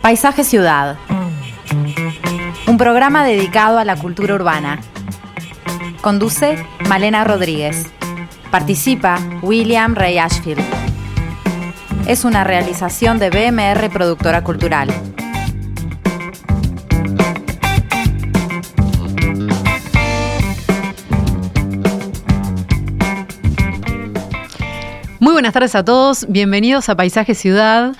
Paisaje Ciudad. Un programa dedicado a la cultura urbana. Conduce Malena Rodríguez. Participa William Ray Ashfield. Es una realización de BMR Productora Cultural. Muy buenas tardes a todos, bienvenidos a Paisaje Ciudad,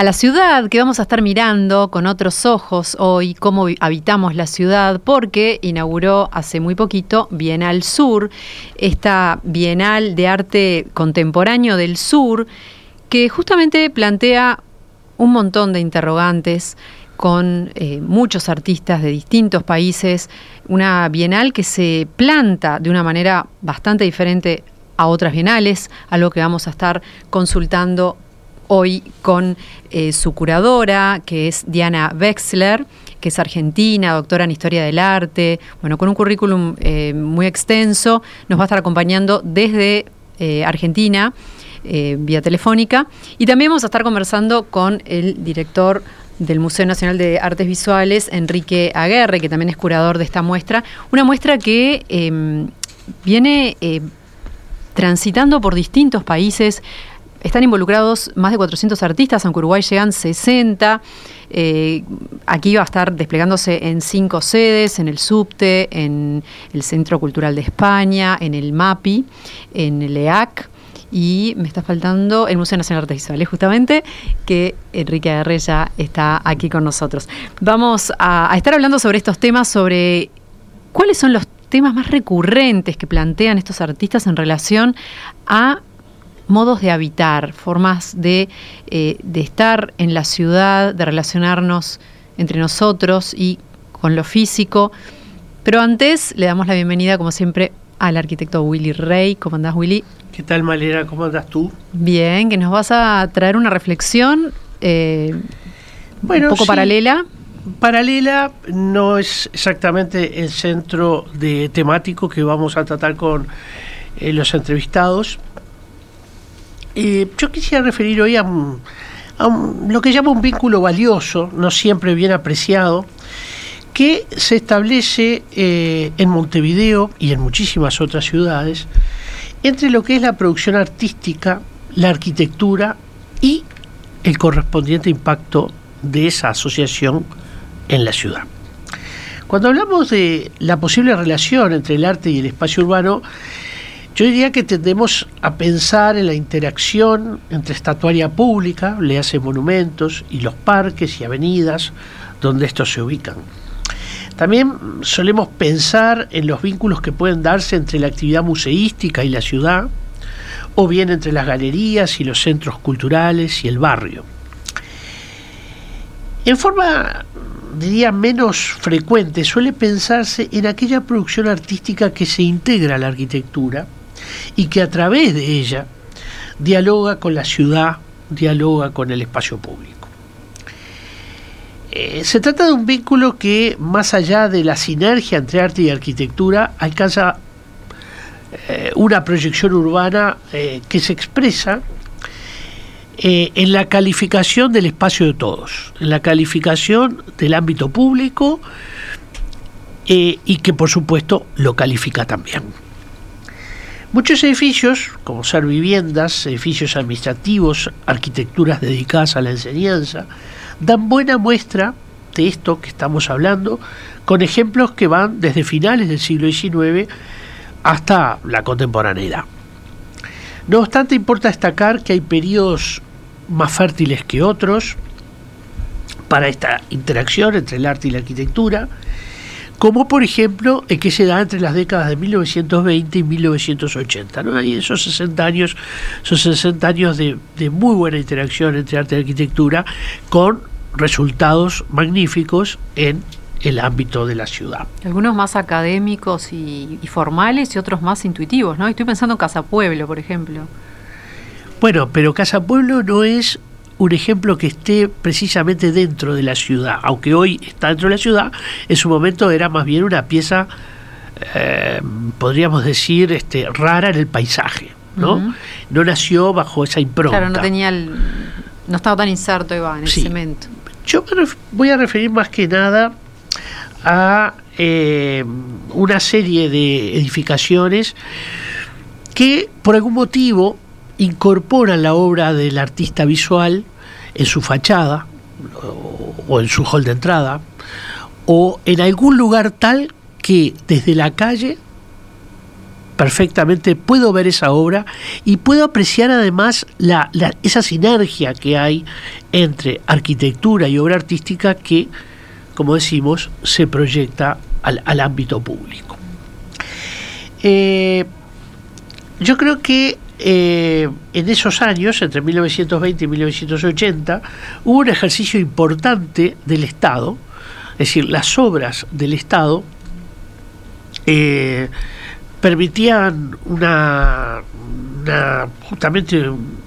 a la ciudad que vamos a estar mirando con otros ojos hoy, cómo habitamos la ciudad, porque inauguró hace muy poquito Bienal Sur, esta Bienal de Arte Contemporáneo del Sur, que justamente plantea un montón de interrogantes con eh, muchos artistas de distintos países, una bienal que se planta de una manera bastante diferente a otras bienales, algo que vamos a estar consultando hoy con eh, su curadora, que es Diana Wexler, que es argentina, doctora en Historia del Arte, bueno, con un currículum eh, muy extenso, nos va a estar acompañando desde eh, Argentina, vía telefónica, y también vamos a estar conversando con el director del Museo Nacional de Artes Visuales, Enrique Aguerre, que también es curador de esta muestra, una muestra que em, viene transitando por distintos países. Están involucrados más de 400 artistas, aunque Uruguay llegan 60. Eh, aquí va a estar desplegándose en cinco sedes, en el Subte, en el Centro Cultural de España, en el MAPI, en el EAC y me está faltando el Museo Nacional de Artes Visuales, justamente, que Enrique Aguerre ya está aquí con nosotros. Vamos a estar hablando sobre estos temas, sobre cuáles son los temas más recurrentes que plantean estos artistas en relación a modos de habitar, formas de, eh, de estar en la ciudad, de relacionarnos entre nosotros y con lo físico. Pero antes le damos la bienvenida, como siempre, al arquitecto Willy Rey. ¿Cómo andás, Willy? ¿Qué tal, Malera? ¿Cómo andas tú? Bien, que nos vas a traer una reflexión eh, un poco paralela paralela no es exactamente el centro de temático que vamos a tratar con eh, los entrevistados. Yo quisiera referir hoy a, lo que llamo un vínculo valioso, no siempre bien apreciado, que se establece eh, en Montevideo y en muchísimas otras ciudades entre lo que es la producción artística, la arquitectura y el correspondiente impacto de esa asociación en la ciudad. Cuando hablamos de la posible relación entre el arte y el espacio urbano, yo diría que tendemos a pensar en la interacción entre estatuaria pública, le hace monumentos, y los parques y avenidas donde estos se ubican. También solemos pensar en los vínculos que pueden darse entre la actividad museística y la ciudad, o bien entre las galerías y los centros culturales y el barrio. En forma diría, menos frecuente, suele pensarse en aquella producción artística que se integra a la arquitectura y que a través de ella dialoga con la ciudad, dialoga con el espacio público. Eh, se trata de un vínculo que, más allá de la sinergia entre arte y arquitectura, alcanza eh, una proyección urbana eh, que se expresa en la calificación del espacio de todos, en la calificación del ámbito público y que por supuesto lo califica también. Muchos edificios, como ser viviendas, edificios administrativos, arquitecturas dedicadas a la enseñanza, dan buena muestra de esto que estamos hablando, con ejemplos que van desde finales del siglo XIX hasta la contemporaneidad. No obstante, importa destacar que hay periodos más fértiles que otros para esta interacción entre el arte y la arquitectura, como por ejemplo el que se da entre las décadas de 1920 y 1980. ¿no? Y esos 60 años son 60 años de, muy buena interacción entre arte y arquitectura con resultados magníficos en el ámbito de la ciudad. Algunos más académicos y, y, formales y otros más intuitivos, ¿no? Estoy pensando en Casa Pueblo, por ejemplo. Bueno, pero Casa Pueblo no es un ejemplo que esté precisamente dentro de la ciudad, aunque hoy está dentro de la ciudad, en su momento era más bien una pieza, eh, podríamos decir, este, rara en el paisaje, ¿no? No nació bajo esa impronta. Claro, no tenía no estaba tan inserto Eva, en el cemento. Yo me voy a referir más que nada a eh, una serie de edificaciones que por algún motivo incorporan la obra del artista visual en su fachada o en su hall de entrada o en algún lugar tal que desde la calle perfectamente puedo ver esa obra y puedo apreciar además la, esa sinergia que hay entre arquitectura y obra artística que, como decimos, se proyecta al, ámbito público. Eh, yo creo que eh, en esos años, entre 1920 y 1980, hubo un ejercicio importante del Estado, es decir, las obras del Estado eh, permitían justamente un,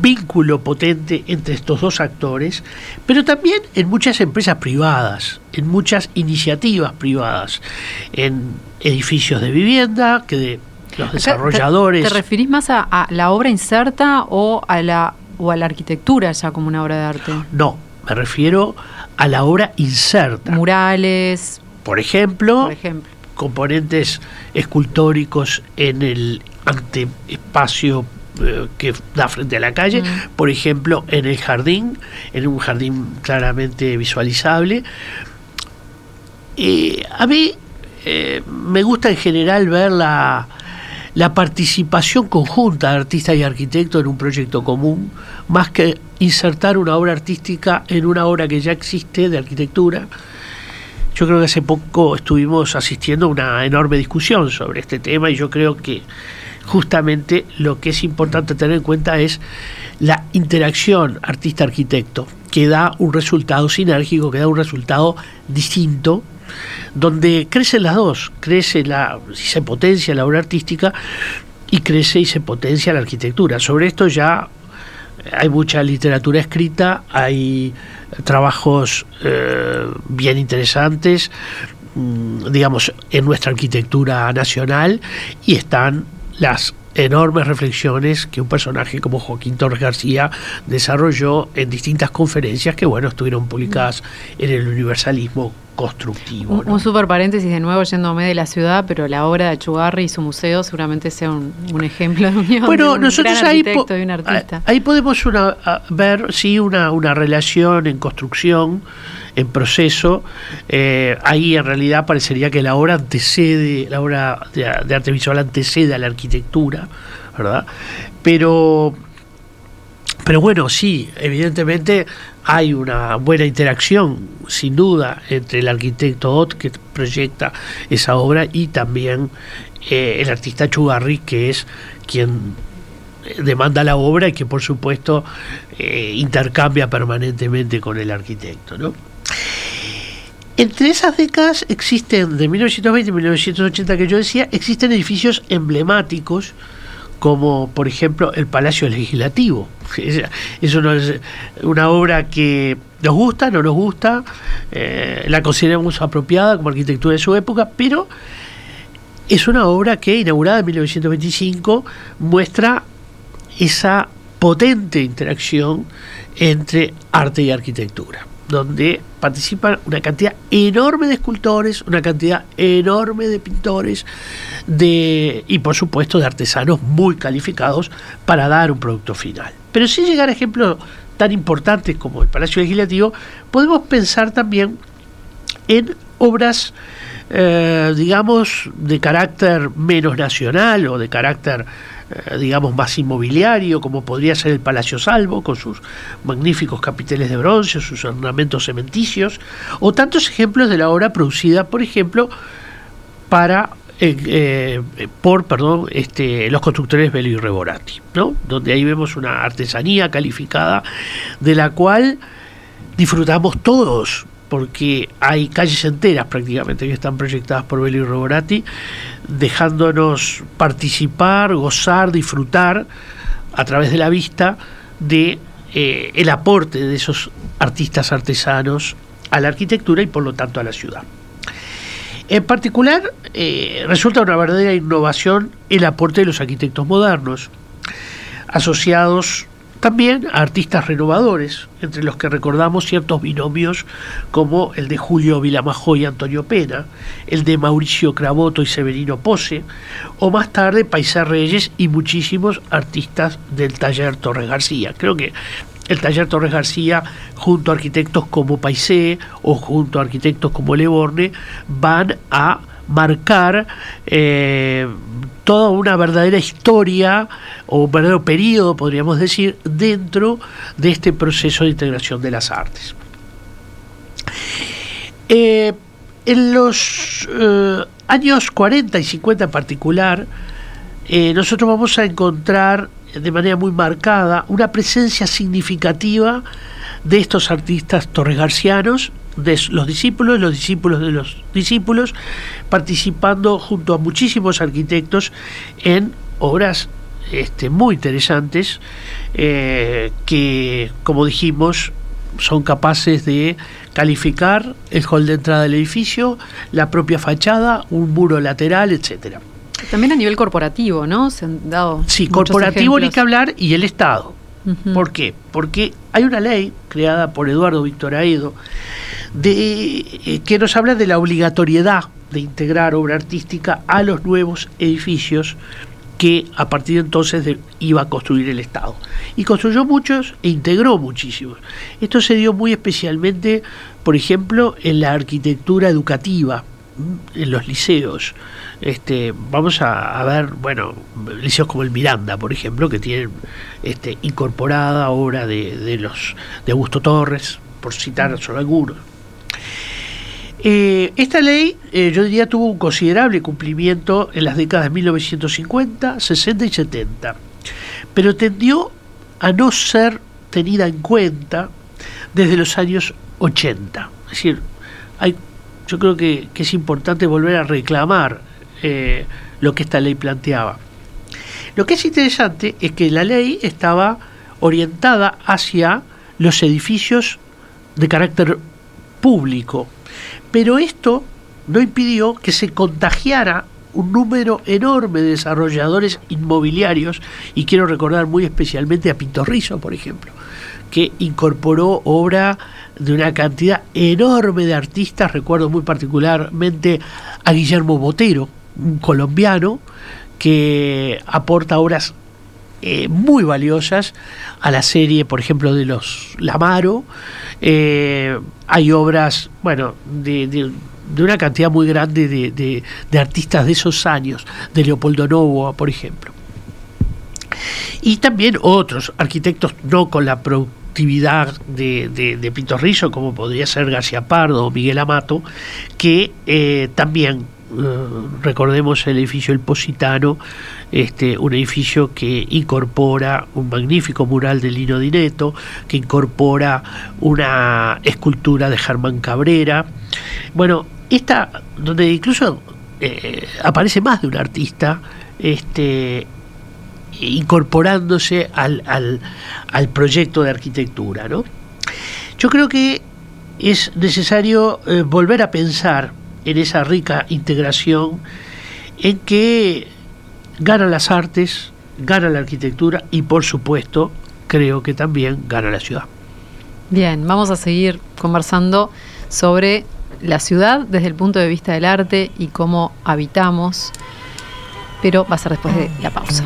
vínculo potente entre estos dos actores, pero también en muchas empresas privadas, en muchas iniciativas privadas, en edificios de vivienda que de los desarrolladores. ¿Te, referís más a, la obra inserta o a la o a la arquitectura ya como una obra de arte? No, me refiero a la obra inserta. Murales. Por ejemplo, por ejemplo componentes escultóricos en el anteespacio eh, que da frente a la calle, mm. por ejemplo, en el jardín, en un jardín claramente visualizable. a mí eh, me gusta en general ver la, la participación conjunta de artista y arquitecto en un proyecto común, más que insertar una obra artística en una obra que ya existe de arquitectura. Yo creo que hace poco estuvimos asistiendo a una enorme discusión sobre este tema y yo creo que justamente lo que es importante tener en cuenta es la interacción artista-arquitecto, que da un resultado sinérgico, que da un resultado distinto, donde crecen las dos, crece la, se potencia la obra artística y crece y se potencia la arquitectura. Sobre esto ya hay mucha literatura escrita, hay trabajos eh, bien interesantes, mm, digamos, en nuestra arquitectura nacional y están las enormes reflexiones que un personaje como Joaquín Torres García desarrolló en distintas conferencias que, bueno, estuvieron publicadas en el universalismo constructivo. Un, super paréntesis de nuevo yéndome de la ciudad, pero la obra de Chugarri y su museo seguramente sea un, ejemplo de unión bueno, de un nosotros gran ahí, y un artista. ahí podemos una, ver, sí, una, una relación en construcción en proceso. Eh, ahí en realidad parecería que la obra antecede, la obra de, arte visual antecede a la arquitectura, ¿verdad? Pero, pero bueno, sí, evidentemente hay una buena interacción, sin duda, entre el arquitecto Ott, que proyecta esa obra, y también eh, el artista Chugarri, que es quien demanda la obra y que por supuesto eh, intercambia permanentemente con el arquitecto. Entre esas décadas existen, de 1920 y 1980 que yo decía, existen edificios emblemáticos como por ejemplo el Palacio Legislativo. Es una obra que nos gusta, no nos gusta, eh, la consideramos apropiada como arquitectura de su época, pero es una obra que, inaugurada en 1925, muestra esa potente interacción entre arte y arquitectura donde participan una cantidad enorme de escultores, una cantidad enorme de pintores de, y por supuesto de artesanos muy calificados para dar un producto final. Pero sin llegar a ejemplos tan importantes como el Palacio Legislativo, podemos pensar también en obras, eh, digamos, de carácter menos nacional o de carácter digamos, más inmobiliario, como podría ser el Palacio Salvo, con sus magníficos capiteles de bronce, sus ornamentos cementicios, o tantos ejemplos de la obra producida, por ejemplo, para eh, eh, por perdón, este, los constructores Bello y Reborati, ¿no? donde ahí vemos una artesanía calificada de la cual disfrutamos todos, porque hay calles enteras prácticamente que están proyectadas por Belli Roborati, dejándonos participar, gozar, disfrutar a través de la vista de eh, el aporte de esos artistas artesanos a la arquitectura y por lo tanto a la ciudad. En particular, eh, resulta una verdadera innovación el aporte de los arquitectos modernos, asociados también a artistas renovadores, entre los que recordamos ciertos binomios como el de Julio Vilamajo y Antonio Pena, el de Mauricio Cravoto y Severino Pose, o más tarde Paisá Reyes y muchísimos artistas del taller Torres García. Creo que el taller Torres García, junto a arquitectos como Paisé o junto a arquitectos como Leborne, van a marcar eh, toda una verdadera historia o un verdadero periodo, podríamos decir, dentro de este proceso de integración de las artes. Eh, en los eh, años 40 y 50 en particular, nosotros vamos a encontrar de manera muy marcada una presencia significativa de estos artistas torregarcianos, de los discípulos, los discípulos de los discípulos, participando junto a muchísimos arquitectos en obras este, muy interesantes eh, que, como dijimos, son capaces de calificar el hall de entrada del edificio, la propia fachada, un muro lateral, etcétera. También a nivel corporativo, ¿no? Se han dado. Sí, corporativo ni que hablar y el Estado. ¿Por qué? Porque hay una ley creada por Eduardo Víctor Aedo de, eh, que nos habla de la obligatoriedad de integrar obra artística a los nuevos edificios que a partir de entonces iba a construir el Estado. Y construyó muchos e integró muchísimos. Esto se dio muy especialmente, por ejemplo, en la arquitectura educativa, en los liceos. Este, vamos a, ver, bueno, liceos como el Miranda, por ejemplo, que tienen este, incorporada obra de, los de Augusto Torres, por citar solo algunos. Eh, esta ley, eh, yo diría, tuvo un considerable cumplimiento en las décadas de 1950, 60 y 70, pero tendió a no ser tenida en cuenta desde los años 80. Es decir, hay, yo creo que es importante volver a reclamar eh, lo que esta ley planteaba. Lo que es interesante es que la ley estaba orientada hacia los edificios de carácter público, pero esto no impidió que se contagiara un número enorme de desarrolladores inmobiliarios, y quiero recordar muy especialmente a Pintorrizo, por ejemplo, que incorporó obra de una cantidad enorme de artistas, recuerdo muy particularmente a Guillermo Botero, colombiano que aporta obras eh, muy valiosas a la serie, por ejemplo, de los Lamaro. Eh, hay obras, bueno, de, una cantidad muy grande de, artistas de esos años, de Leopoldo Novoa, por ejemplo. Y también otros arquitectos no con la productividad de, Pinto Rizzo, como podría ser García Pardo o Miguel Amato, que eh, también recordemos el edificio El Positano, este, un edificio que incorpora un magnífico mural de Lino Dineto, que incorpora una escultura de Germán Cabrera. Bueno, esta, donde incluso eh, aparece más de un artista, este, incorporándose al, al, proyecto de arquitectura. ¿no? Yo creo que es necesario eh, volver a pensar en esa rica integración en que gana las artes, gana la arquitectura y por supuesto creo que también gana la ciudad. Bien, vamos a seguir conversando sobre la ciudad desde el punto de vista del arte y cómo habitamos, pero va a ser después de la pausa.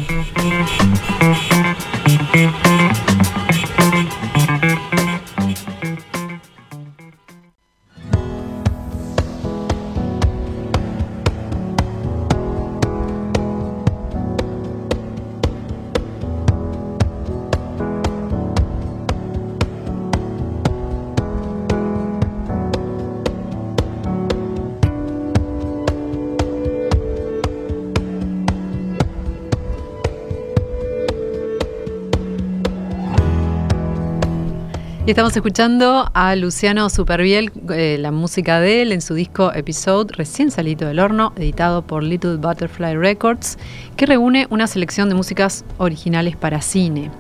Y estamos escuchando a Luciano Superviel, eh, la música de él en su disco Episode, recién salido del horno, editado por Little Butterfly Records, que reúne una selección de músicas originales para cine.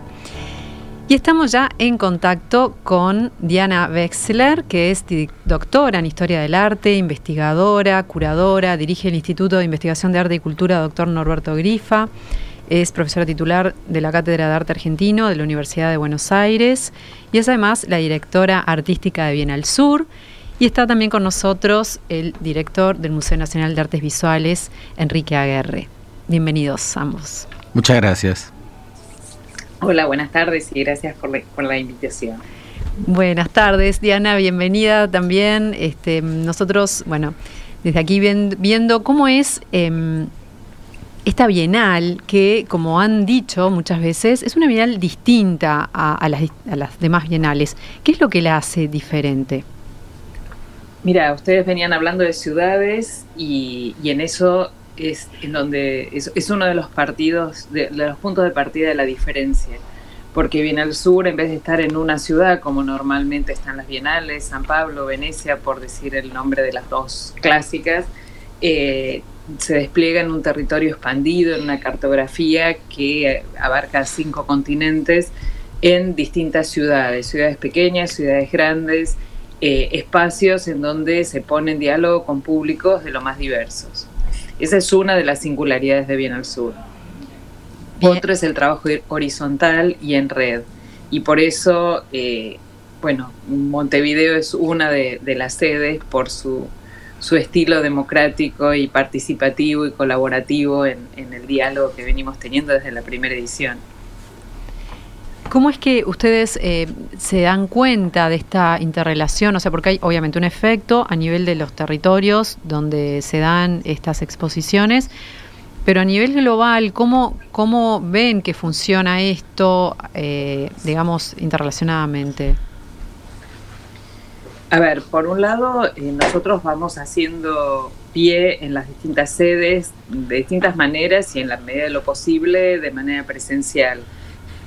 Y estamos ya en contacto con Diana Wexler, que es doctora en Historia del Arte, investigadora, curadora, dirige el Instituto de Investigación de Arte y Cultura Dr. Norberto Grifa es profesora titular de la Cátedra de Arte Argentino de la Universidad de Buenos Aires y es además la directora artística de Bienal Sur. Y está también con nosotros el director del Museo Nacional de Artes Visuales, Enrique Aguerre. Bienvenidos ambos. Muchas gracias. Hola, buenas tardes y gracias por la, invitación. Buenas tardes, Diana, bienvenida también. Este, nosotros, bueno, desde aquí viendo, cómo es em, esta bienal que, como han dicho muchas veces, es una bienal distinta a, las, demás bienales. ¿Qué es lo que la hace diferente? Mira, ustedes venían hablando de ciudades y, en eso es en donde es, uno de los partidos, de, los puntos de partida de la diferencia. Porque Bienal Sur, en vez de estar en una ciudad como normalmente están las bienales, San Pablo, Venecia, por decir el nombre de las dos clásicas, eh, se despliega en un territorio expandido, en una cartografía que abarca cinco continentes en distintas ciudades, ciudades pequeñas, ciudades grandes, eh, espacios en donde se pone en diálogo con públicos de lo más diversos. Esa es una de las singularidades de Bien al Sur. Otro es el trabajo horizontal y en red. Y por eso, eh, bueno, Montevideo es una de las sedes por su su estilo democrático y participativo y colaborativo en, el diálogo que venimos teniendo desde la primera edición. ¿Cómo es que ustedes eh, se dan cuenta de esta interrelación? O sea, porque hay obviamente un efecto a nivel de los territorios donde se dan estas exposiciones, pero a nivel global, ¿cómo, cómo ven que funciona esto, eh, digamos, interrelacionadamente? A ver, por un lado, eh, nosotros vamos haciendo pie en las distintas sedes de distintas maneras y en la medida de lo posible de manera presencial.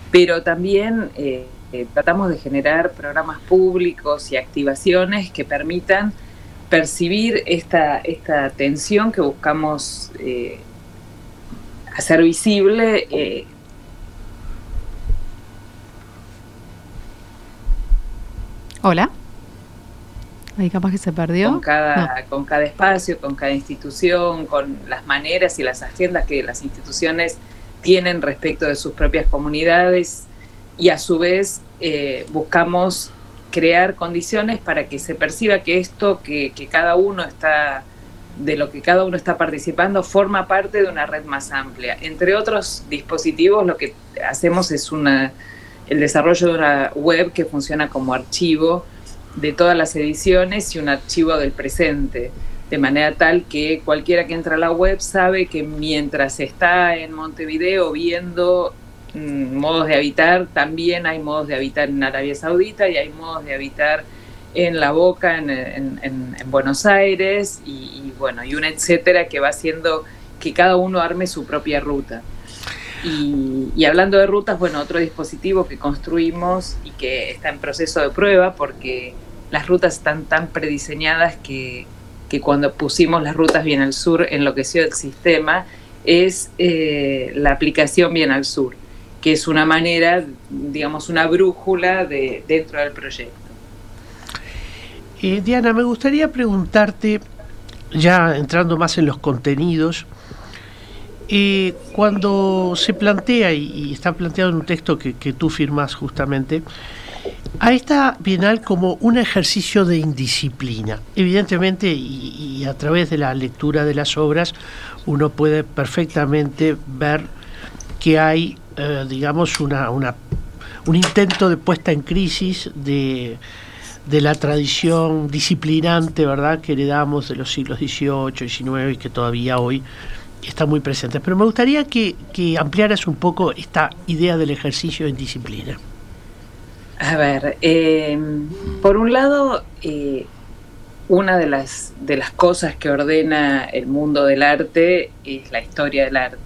Pero también eh, eh, tratamos de generar programas públicos y activaciones que permitan percibir esta, esta tensión que buscamos hacer visible Hola. Ahí capaz que se perdió. Con cada, con cada espacio, con cada institución, con las maneras y las agendas que las instituciones tienen respecto de sus propias comunidades y a su vez eh, buscamos crear condiciones para que se perciba que esto que, que, cada uno está de lo que cada uno está participando forma parte de una red más amplia. Entre otros dispositivos lo que hacemos es una el desarrollo de una web que funciona como archivo de todas las ediciones y un archivo del presente, de manera tal que cualquiera que entra a la web sabe que mientras está en Montevideo viendo mm, modos de habitar, también hay modos de habitar en Arabia Saudita y hay modos de habitar en La Boca, en, Buenos Aires y, bueno, y una etcétera que va haciendo que cada uno arme su propia ruta. Y, hablando de rutas, bueno, otro dispositivo que construimos y que está en proceso de prueba porque las rutas están tan prediseñadas que, que cuando pusimos las rutas bien al sur enloqueció el sistema, es eh, la aplicación bien al sur, que es una manera, digamos, una brújula de, dentro del proyecto. Diana, me gustaría preguntarte, ya entrando más en los contenidos, cuando se plantea, y, está planteado en un texto que, tú firmas justamente, a esta bienal como un ejercicio de indisciplina. Evidentemente, y, a través de la lectura de las obras, uno puede perfectamente ver que hay, eh, digamos, una, una, un intento de puesta en crisis de, de la tradición disciplinante, ¿verdad?, que heredamos de los siglos XVIII, XIX y que todavía hoy está muy presente. Pero me gustaría que, ampliaras un poco esta idea del ejercicio en disciplina. A ver, eh, por un lado, eh, una de las, de las cosas que ordena el mundo del arte es la historia del arte,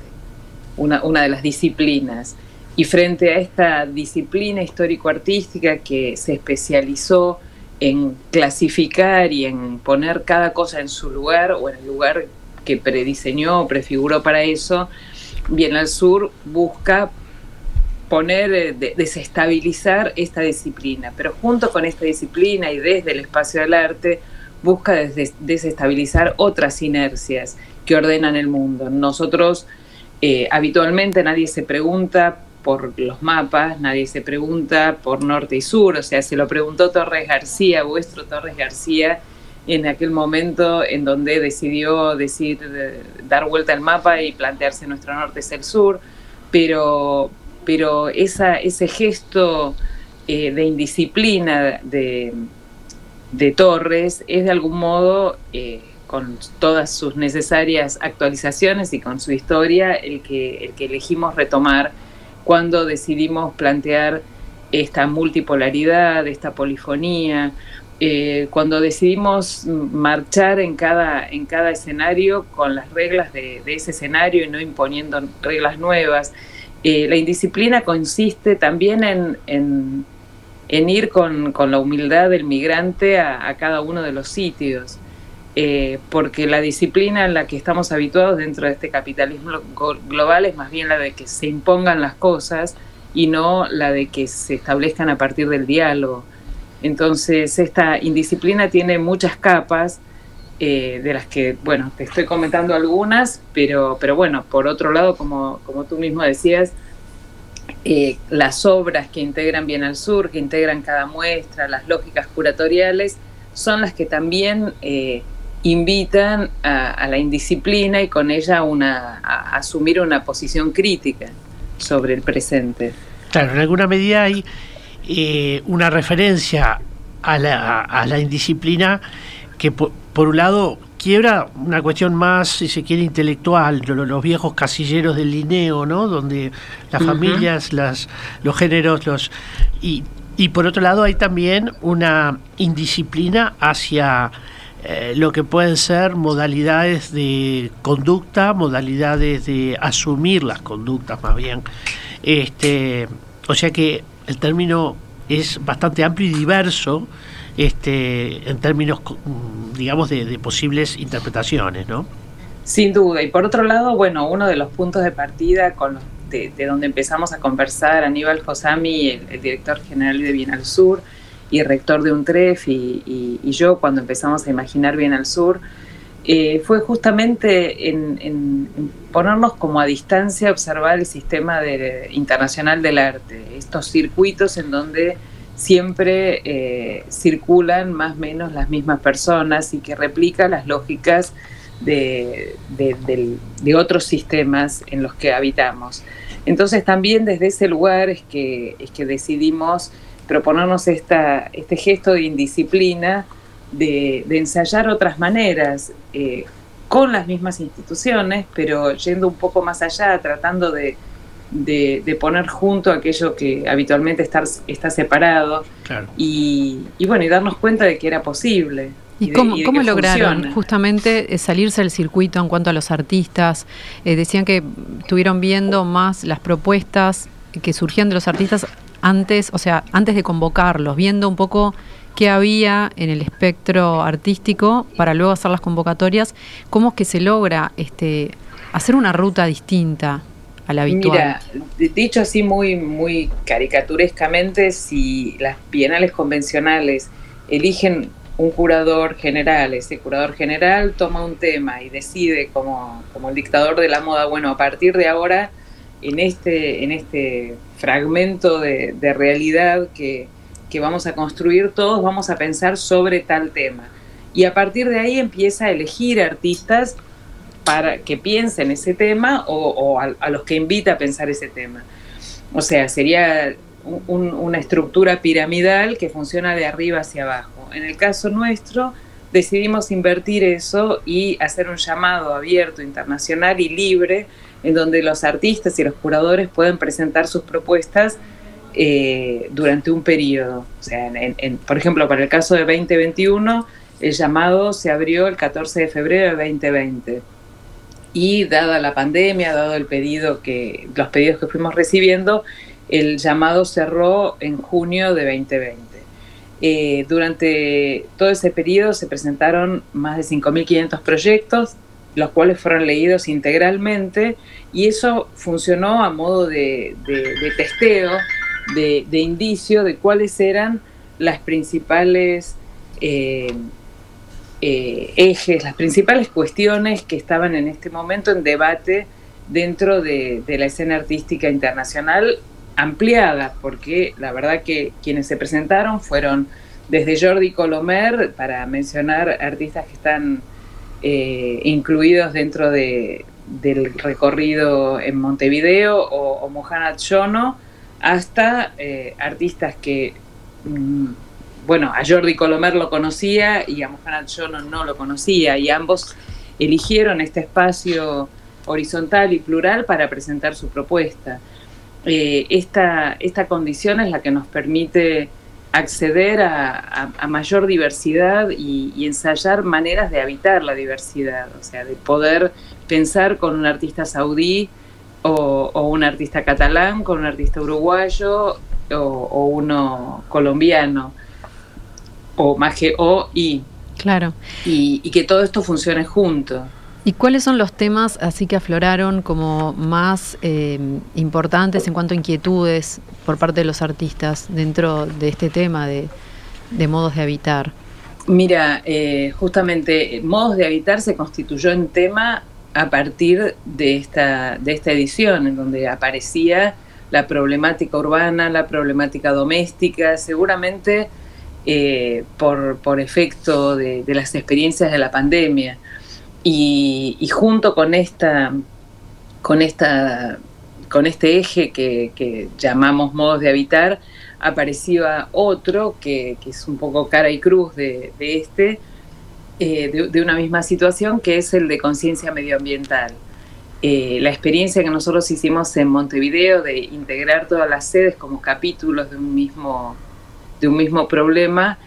una, una de las disciplinas. Y frente a esta disciplina histórico-artística que se especializó en clasificar y en poner cada cosa en su lugar o en el lugar que prediseñó o prefiguró para eso, Bien al Sur busca poner, eh, desestabilizar esta disciplina, pero junto con esta disciplina y desde el espacio del arte busca desestabilizar otras inercias que ordenan el mundo. Nosotros Eh, habitualmente nadie se pregunta por los mapas, nadie se pregunta por norte y sur, o sea, se lo preguntó Torres García, vuestro Torres García, en aquel momento en donde decidió decir, dar vuelta al mapa y plantearse nuestro norte es el sur, pero, pero ese gesto eh, de indisciplina de, de, Torres es de algún modo, eh, con todas sus necesarias actualizaciones y con su historia, el que, el que elegimos retomar cuando decidimos plantear esta multipolaridad, esta polifonía, eh, cuando decidimos marchar en cada, en cada escenario con las reglas de, ese escenario y no imponiendo reglas nuevas. Eh, la indisciplina consiste también en, ir con, la humildad del migrante a, cada uno de los sitios. Eh, porque la disciplina en la que estamos habituados dentro de este capitalismo global es más bien la de que se impongan las cosas y no la de que se establezcan a partir del diálogo. Entonces, esta indisciplina tiene muchas capas, eh, de las que, bueno, te estoy comentando algunas, pero, pero bueno, por otro lado, como, como tú mismo decías, eh, las obras que integran Bien al Sur, que integran cada muestra, las lógicas curatoriales, son las que también invitan a, la indisciplina y con ella una, a asumir una posición crítica sobre el presente. Claro, en alguna medida hay eh, una referencia a la, a la indisciplina que por, un lado quiebra una cuestión más, si se quiere, intelectual, los, viejos casilleros del Linneo, ¿no? Donde las familias, las, los géneros, los y, y por otro lado hay también una indisciplina hacia eh, lo que pueden ser modalidades de conducta, modalidades de asumir las conductas más bien. Este, o sea que el término es bastante amplio y diverso este, en términos, digamos, de, posibles interpretaciones, ¿no? Sin duda. Y por otro lado, bueno, uno de los puntos de partida de, donde empezamos a conversar, Aníbal Josami, el, director general de Bienal Sur, y rector de un TREF y, yo cuando empezamos a imaginar bien al sur, eh, fue justamente en, ponernos como a distancia, observar el sistema internacional del arte, estos circuitos en donde siempre eh, circulan más o menos las mismas personas y que replica las lógicas de, de, otros sistemas en los que habitamos. Entonces también desde ese lugar es que, es que decidimos proponernos esta, este gesto de indisciplina, de, ensayar otras maneras, eh, con las mismas instituciones, pero yendo un poco más allá, tratando de, poner junto aquello que habitualmente está, está separado y, bueno, y darnos cuenta de que era posible. ¿Y, cómo, lograron justamente eh, salirse del circuito en cuanto a los artistas? Eh, decían que estuvieron viendo más las propuestas que surgían de los artistas antes, o sea, antes de convocarlos, viendo un poco qué había en el espectro artístico para luego hacer las convocatorias, cómo es que se logra este hacer una ruta distinta a la habitual. Mira, dicho así muy muy caricaturescamente, si las bienales convencionales eligen un curador general, ese curador general toma un tema y decide como, como el dictador de la moda, bueno, a partir de ahora en este, en este fragmento de, realidad que, vamos a construir, todos vamos a pensar sobre tal tema. Y a partir de ahí empieza a elegir artistas para que piensen ese tema o, a, los que invita a pensar ese tema. O sea, sería una estructura piramidal que funciona de arriba hacia abajo. En el caso nuestro, decidimos invertir eso y hacer un llamado abierto, internacional y libre en donde los artistas y los curadores pueden presentar sus propuestas eh, durante un periodo. O sea, por ejemplo, para el caso de 2021, el llamado se abrió el 14 de febrero de 2020. Y dada la pandemia, dado el pedido que, los pedidos que fuimos recibiendo, el llamado cerró en junio de 2020. Eh, durante todo ese periodo se presentaron más de 5.500 proyectos, los cuales fueron leídos integralmente y eso funcionó a modo de, testeo, de, indicio de cuáles eran las principales eh, eh, ejes, las principales cuestiones que estaban en este momento en debate dentro de, la escena artística internacional ampliada, porque la verdad que quienes se presentaron fueron desde Jordi Colomer, para mencionar artistas que están eh, incluidos dentro de, del recorrido en Montevideo, o, o Mohamed Shono, hasta eh, artistas que, mm, bueno, a Jordi Colomer lo conocía y a Mohamed Shono no lo conocía, y ambos eligieron este espacio horizontal y plural para presentar su propuesta. Eh, esta, esta condición es la que nos permite acceder a, mayor diversidad y, ensayar maneras de habitar la diversidad, o sea, de poder pensar con un artista saudí o, un artista catalán, con un artista uruguayo o, uno colombiano, o más que o y. Claro. Y, y que todo esto funcione junto. ¿Y cuáles son los temas así que afloraron como más eh, importantes en cuanto a inquietudes por parte de los artistas dentro de este tema de, modos de habitar? Mira, eh, justamente Modos de Habitar se constituyó en tema a partir de esta, de esta edición, en donde aparecía la problemática urbana, la problemática doméstica, seguramente eh, por, por, efecto de, las experiencias de la pandemia. Y, junto con esta, con esta, con este eje que, llamamos modos de habitar, aparecía otro que, es un poco cara y cruz de, este, eh, de, una misma situación, que es el de conciencia medioambiental. Eh, la experiencia que nosotros hicimos en Montevideo de integrar todas las sedes como capítulos de un mismo, de un mismo problema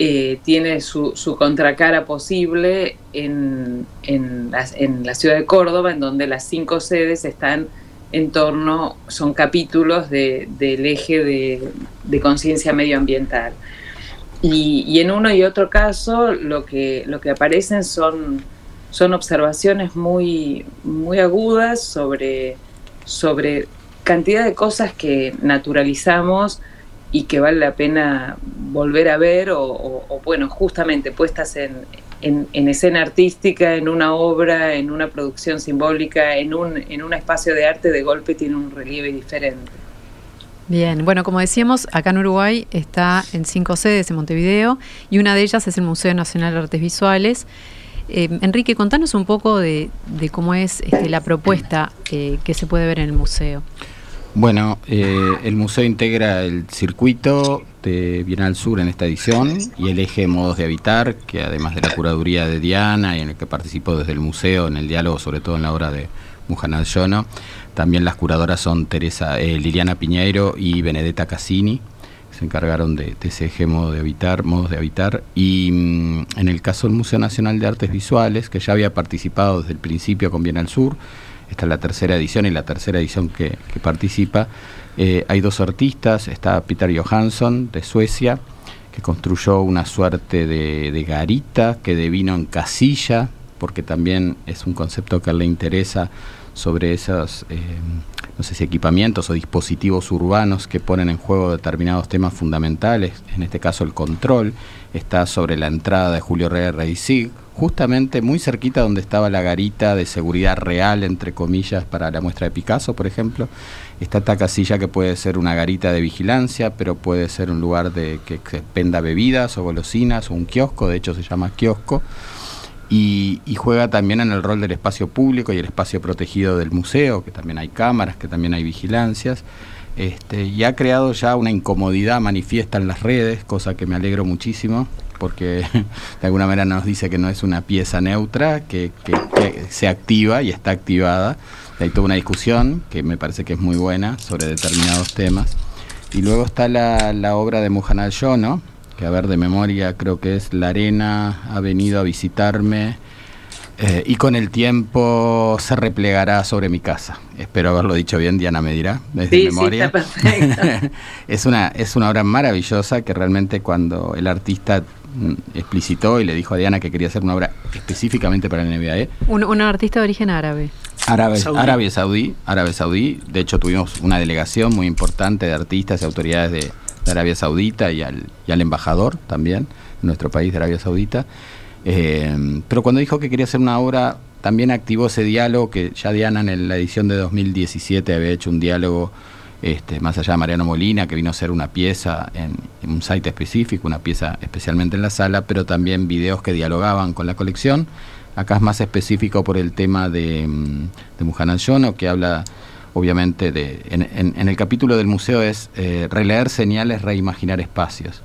eh, tiene su, contracara posible en, en, la, ciudad de Córdoba, en donde las cinco sedes están en torno, son capítulos del eje de, conciencia medioambiental. Y, en uno y otro caso lo que, lo que aparecen son, son observaciones muy, muy agudas sobre, sobre cantidad de cosas que naturalizamos y que vale la pena volver a ver o, bueno, justamente puestas en, en, escena artística, en una obra, en una producción simbólica, en un, en un espacio de arte, de golpe tiene un relieve diferente. Bien, bueno, como decíamos, acá en Uruguay está en cinco sedes en Montevideo y una de ellas es el Museo Nacional de Artes Visuales. Eh, Enrique, contanos un poco de, cómo es este, la propuesta que se puede ver en el museo. Bueno, eh, el museo integra el circuito de Bienal Sur en esta edición y el eje Modos de Habitar, que además de la curaduría de Diana y en el que participó desde el museo en el diálogo, sobre todo en la obra de Mujanad Yono, también las curadoras son Teresa, eh, Liliana Piñeiro y Benedetta Cassini, se encargaron de, ese eje modo de habitar, modos de habitar. Y mm, en el caso del Museo Nacional de Artes Visuales, que ya había participado desde el principio con Bienal Sur, esta es la tercera edición y la tercera edición que, participa. Eh, hay dos artistas, está Peter Johansson de Suecia, que construyó una suerte de, garita que devino en casilla, porque también es un concepto que le interesa sobre esos, eh, no sé si equipamientos o dispositivos urbanos que ponen en juego determinados temas fundamentales, en este caso el control, está sobre la entrada de Julio Rey Sig justamente muy cerquita donde estaba la garita de seguridad real, entre comillas, para la muestra de Picasso, por ejemplo. Está esta casilla que puede ser una garita de vigilancia, pero puede ser un lugar de que expenda bebidas o golosinas, o un kiosco, de hecho se llama kiosco. Y, juega también en el rol del espacio público y el espacio protegido del museo, que también hay cámaras, que también hay vigilancias. Este, y ha creado ya una incomodidad manifiesta en las redes, cosa que me alegro muchísimo, porque de alguna manera nos dice que no es una pieza neutra, que, se activa y está activada. Hay toda una discusión que me parece que es muy buena sobre determinados temas. Y luego está la, obra de Muhanal Yono, que a ver de memoria creo que es La arena ha venido a visitarme eh, y con el tiempo se replegará sobre mi casa. Espero haberlo dicho bien, Diana me dirá, desde memoria. es, una, es una obra maravillosa que realmente cuando el artista mm, explicitó y le dijo a Diana que quería hacer una obra específicamente para el NBAE. Un, un artista de origen árabe. Árabe saudí. árabe saudí. Árabe saudí. De hecho, tuvimos una delegación muy importante de artistas y autoridades de, Arabia Saudita y al, embajador también nuestro país de Arabia Saudita. Eh, pero cuando dijo que quería hacer una obra también activó ese diálogo que ya Diana en la edición de 2017 había hecho un diálogo este, más allá de Mariano Molina, que vino a hacer una pieza en, un site específico, una pieza especialmente en la sala, pero también videos que dialogaban con la colección. Acá es más específico por el tema de, mm, de Muhammad Yono, que habla obviamente de... En, el capítulo del museo es eh, releer señales, reimaginar espacios.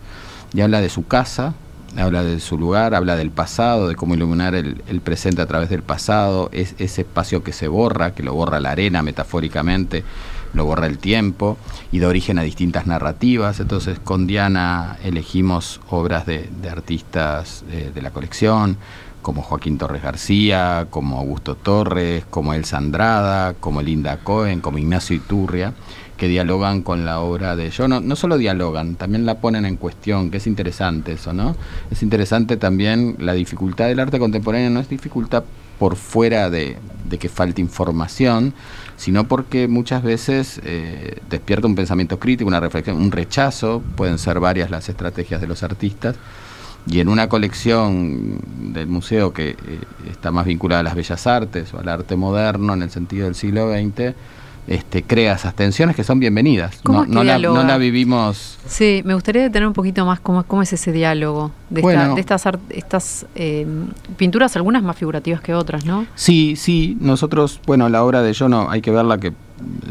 Y habla de su casa, habla de su lugar, habla del pasado, de cómo iluminar el, presente a través del pasado, es ese espacio que se borra, que lo borra la arena metafóricamente, lo borra el tiempo y da origen a distintas narrativas. Entonces con Diana elegimos obras de, artistas eh, de la colección, como Joaquín Torres García, como Augusto Torres, como Elsa Andrada, como Linda Cohen, como Ignacio Iturria, que dialogan con la obra de yo. No, no solo dialogan, también la ponen en cuestión, que es interesante eso, ¿no? Es interesante también la dificultad del arte contemporáneo, no es dificultad por fuera de, que falte información, sino porque muchas veces eh, despierta un pensamiento crítico, una reflexión, un rechazo, pueden ser varias las estrategias de los artistas, y en una colección del museo que eh, está más vinculada a las bellas artes o al arte moderno en el sentido del siglo XX, este, crea esas tensiones que son bienvenidas. no, no, la, vivimos. Sí, me gustaría tener un poquito más cómo, cómo es ese diálogo de, estas, estas eh, pinturas, algunas más figurativas que otras, ¿no? Sí, sí. Nosotros, bueno, la obra de Jono hay que verla que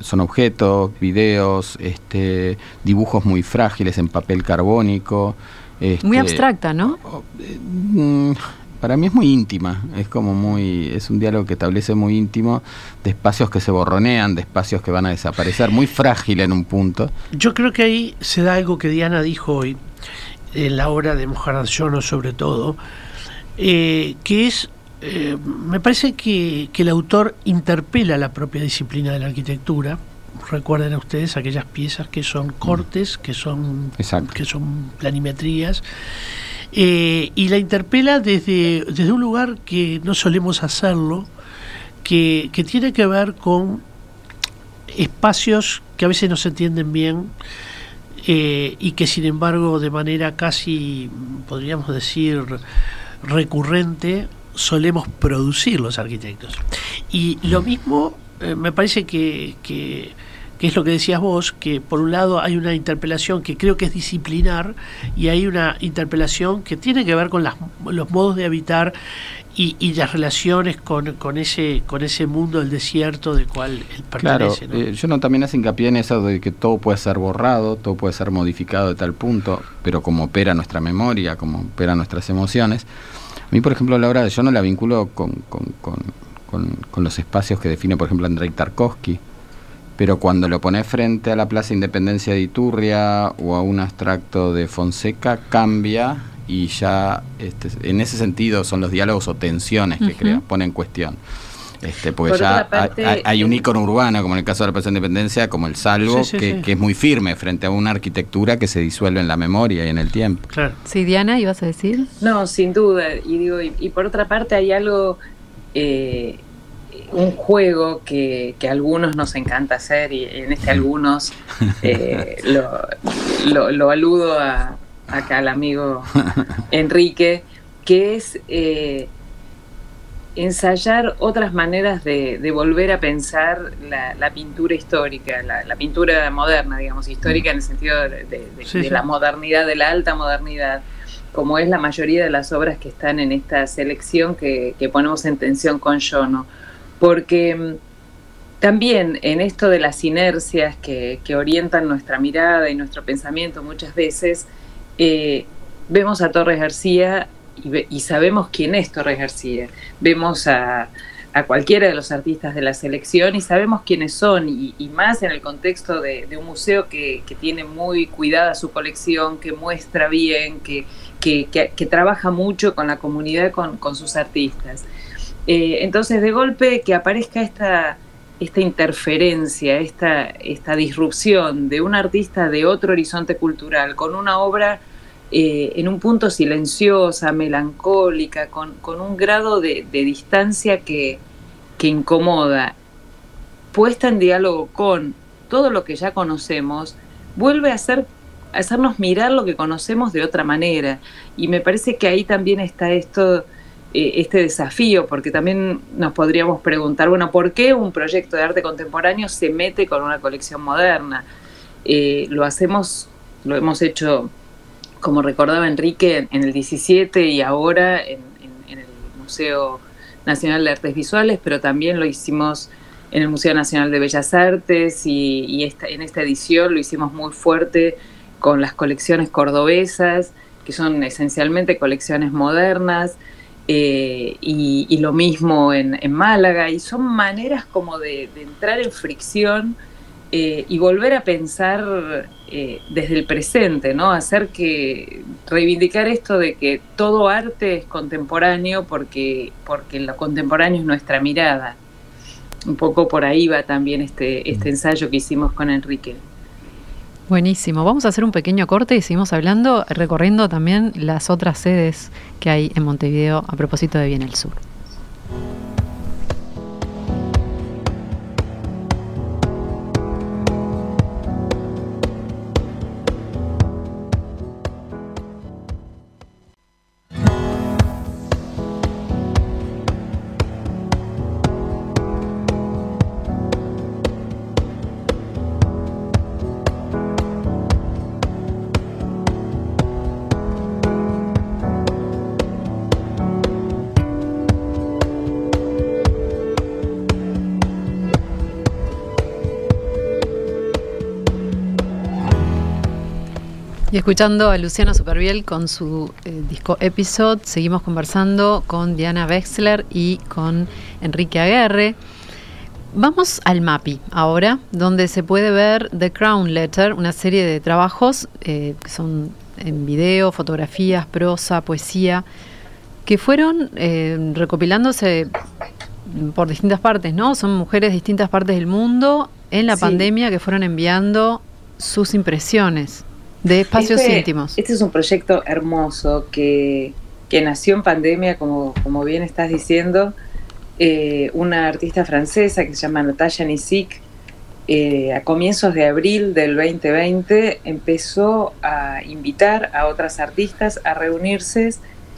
son objetos, videos, este, dibujos muy frágiles en papel carbónico. Muy este, abstracta, ¿no? Eh, mm, para mí es muy íntima, es como muy, es un diálogo que establece muy íntimo, de espacios que se borronean, de espacios que van a desaparecer, muy frágil en un punto. Yo creo que ahí se da algo que Diana dijo hoy, en la obra de Mojarad Yono sobre todo, eh, que es, eh, me parece que, que el autor interpela la propia disciplina de la arquitectura, recuerden a ustedes aquellas piezas que son cortes, que son, que son planimetrías, eh, y la interpela desde, desde un lugar que no solemos hacerlo, que, tiene que ver con espacios que a veces no se entienden bien eh, y que sin embargo de manera casi, podríamos decir, recurrente, solemos producir los arquitectos. Y lo mismo eh, me parece que que es lo que decías vos, que por un lado hay una interpelación que creo que es disciplinar y hay una interpelación que tiene que ver con las, los modos de habitar y, las relaciones con, con, ese con ese mundo del desierto del cual él pertenece. Claro, eh, yo no también hace hincapié en eso de que todo puede ser borrado, todo puede ser modificado de tal punto, pero como opera nuestra memoria, como opera nuestras emociones. A mí, por ejemplo, la obra de yo no la vinculo con, con, con, con los espacios que define, por ejemplo, Andrei Tarkovsky pero cuando lo pones frente a la Plaza Independencia de Iturria o a un abstracto de Fonseca, cambia y ya este, en ese sentido son los diálogos o tensiones que crea, pone en cuestión. Este, porque ya hay, un icono urbano, como en el caso de la Plaza Independencia, como el Salvo, que, es muy firme frente a una arquitectura que se disuelve en la memoria y en el tiempo. Claro. Sí, Diana, ¿ibas a decir? No, sin duda. Y digo, y, por otra parte hay algo eh, un juego que, a algunos nos encanta hacer y en este algunos eh, lo, lo, aludo a, acá al amigo Enrique, que es eh, ensayar otras maneras de, volver a pensar la, pintura histórica, la, pintura moderna, digamos, histórica en el sentido de, la modernidad, de la alta modernidad como es la mayoría de las obras que están en esta selección que, que ponemos en tensión con Jono porque mm, también en esto de las inercias que, orientan nuestra mirada y nuestro pensamiento muchas veces, eh, vemos a Torres García y, sabemos quién es Torres García. Vemos a, cualquiera de los artistas de la selección y sabemos quiénes son, y, más en el contexto de, un museo que, tiene muy cuidada su colección, que muestra bien, que, que trabaja mucho con la comunidad, con, con sus artistas. Eh, entonces, de golpe que aparezca esta, esta interferencia, esta, esta disrupción de un artista de otro horizonte cultural, con una obra eh, en un punto silenciosa, melancólica, con, un grado de, distancia que, incomoda, puesta en diálogo con todo lo que ya conocemos, vuelve a, a hacernos mirar lo que conocemos de otra manera. Y me parece que ahí también está esto eh, este desafío, porque también nos podríamos preguntar, bueno, ¿por qué un proyecto de arte contemporáneo se mete con una colección moderna? Eh, lo hacemos, lo hemos hecho, como recordaba Enrique, en el 17 y ahora en, el Museo Nacional de Artes Visuales, pero también lo hicimos en el Museo Nacional de Bellas Artes y, en esta edición lo hicimos muy fuerte con las colecciones cordobesas, que son esencialmente colecciones modernas, eh, y, lo mismo en, Málaga, y son maneras como de, entrar en fricción eh, y volver a pensar eh, desde el presente, ¿no? Hacer que, reivindicar esto de que todo arte es contemporáneo porque, porque lo contemporáneo es nuestra mirada. Un poco por ahí va también este, este ensayo que hicimos con Enrique. Buenísimo. Vamos a hacer un pequeño corte y seguimos hablando, recorriendo también las otras sedes que hay en Montevideo a propósito de Bien el Sur. Escuchando a Luciano Superviel con su eh, disco Episode. Seguimos conversando con Diana Wexler y con Enrique Aguerre. Vamos al MAPI ahora, donde se puede ver The Crown Letter, una serie de trabajos eh, que son en video, fotografías, prosa, poesía, que fueron eh, recopilándose por distintas partes, ¿no? Son mujeres de distintas partes del mundo en la pandemia que fueron enviando sus impresiones de espacios este, íntimos. Este es un proyecto hermoso que, nació en pandemia, como, como bien estás diciendo. Eh, una artista francesa que se llama Natalia Nisik, eh, a comienzos de abril del 2020 empezó a invitar a otras artistas a reunirse,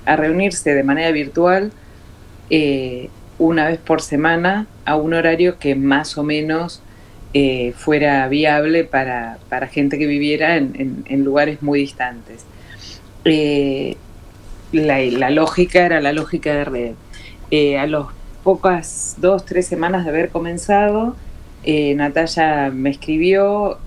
a reunirse de manera virtual eh, una vez por semana a un horario que más o menos eh, fuera viable para, gente que viviera en, lugares muy distantes. Eh, la, lógica era la lógica de red. Eh, a los pocas dos, tres semanas de haber comenzado, Natalia me escribió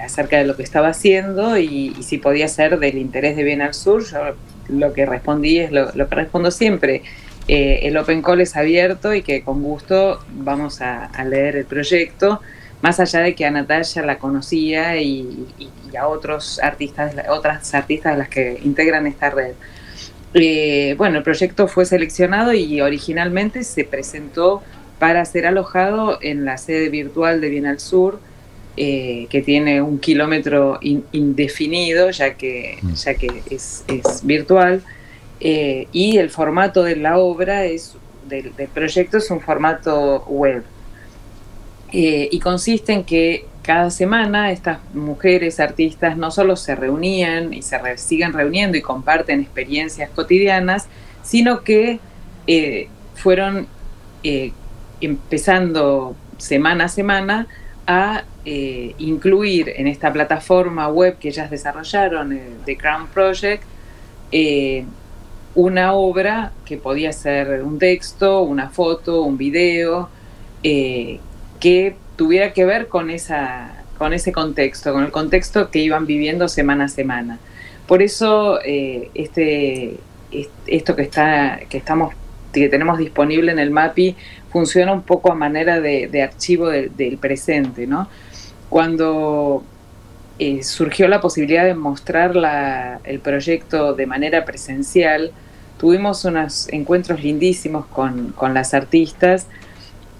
acerca de lo que estaba haciendo y, si podía ser del interés de Bien al Sur. Yo lo que respondí es lo, que respondo siempre. el Open Call es abierto y que con gusto vamos a leer el proyecto más allá de que a Natalia la conocía y, a otros artistas, otras artistas de las que integran esta red. Eh, bueno, el proyecto fue seleccionado y originalmente se presentó para ser alojado en la sede virtual de Bienal Sur, eh, que tiene un kilómetro indefinido, ya que, mm. ya que es, virtual, eh, y el formato de la obra es, del proyecto es un formato web. Eh, y consiste en que cada semana estas mujeres artistas no solo se reunían y se siguen reuniendo y comparten experiencias cotidianas, sino que eh, fueron eh, empezando semana a semana a incluir en esta plataforma web que ellas desarrollaron, The Crown Project, una obra que podía ser un texto, una foto, un video, que tuviera que ver con, esa, con ese contexto, con el contexto que iban viviendo semana a semana. Por eso eh, este, esto que, está, que, estamos, que tenemos disponible en el MAPI funciona un poco a manera de, archivo del presente. ¿no? Cuando eh, surgió la posibilidad de mostrar la, el proyecto de manera presencial, tuvimos unos encuentros lindísimos con, con las artistas